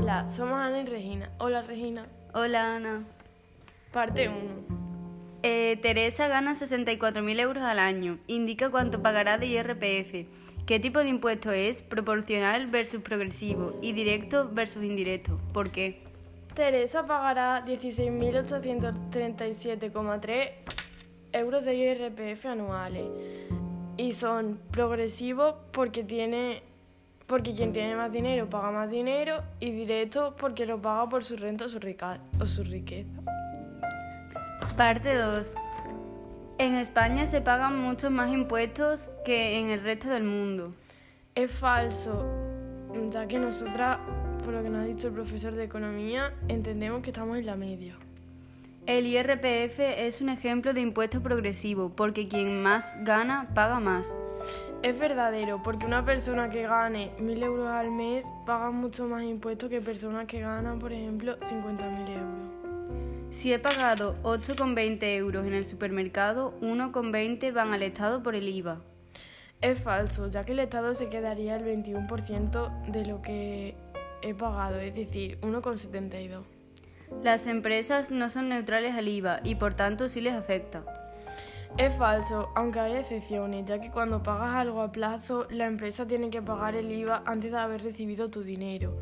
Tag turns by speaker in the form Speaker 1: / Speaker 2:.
Speaker 1: Hola, somos Ana y Regina. Hola Regina.
Speaker 2: Hola Ana.
Speaker 1: Parte 1.
Speaker 2: Eh, Teresa gana 64.000 euros al año. Indica cuánto pagará de IRPF. ¿Qué tipo de impuesto es? Proporcional versus progresivo y directo versus indirecto. ¿Por qué?
Speaker 1: Teresa pagará 16.837,3 euros de IRPF anuales y son progresivos porque tiene porque quien tiene más dinero paga más dinero y directo porque lo paga por su renta o su, rica- o su riqueza.
Speaker 2: Parte 2. En España se pagan muchos más impuestos que en el resto del mundo.
Speaker 1: Es falso, ya que nosotras, por lo que nos ha dicho el profesor de economía, entendemos que estamos en la media.
Speaker 2: El IRPF es un ejemplo de impuesto progresivo porque quien más gana paga más.
Speaker 1: Es verdadero, porque una persona que gane 1.000 euros al mes paga mucho más impuestos que personas que ganan, por ejemplo, 50.000 euros.
Speaker 2: Si he pagado 8,20 euros en el supermercado, 1,20 van al Estado por el IVA.
Speaker 1: Es falso, ya que el Estado se quedaría el 21% de lo que he pagado, es decir, 1,72.
Speaker 2: Las empresas no son neutrales al IVA y por tanto sí les afecta.
Speaker 1: Es falso, aunque hay excepciones, ya que cuando pagas algo a plazo, la empresa tiene que pagar el IVA antes de haber recibido tu dinero.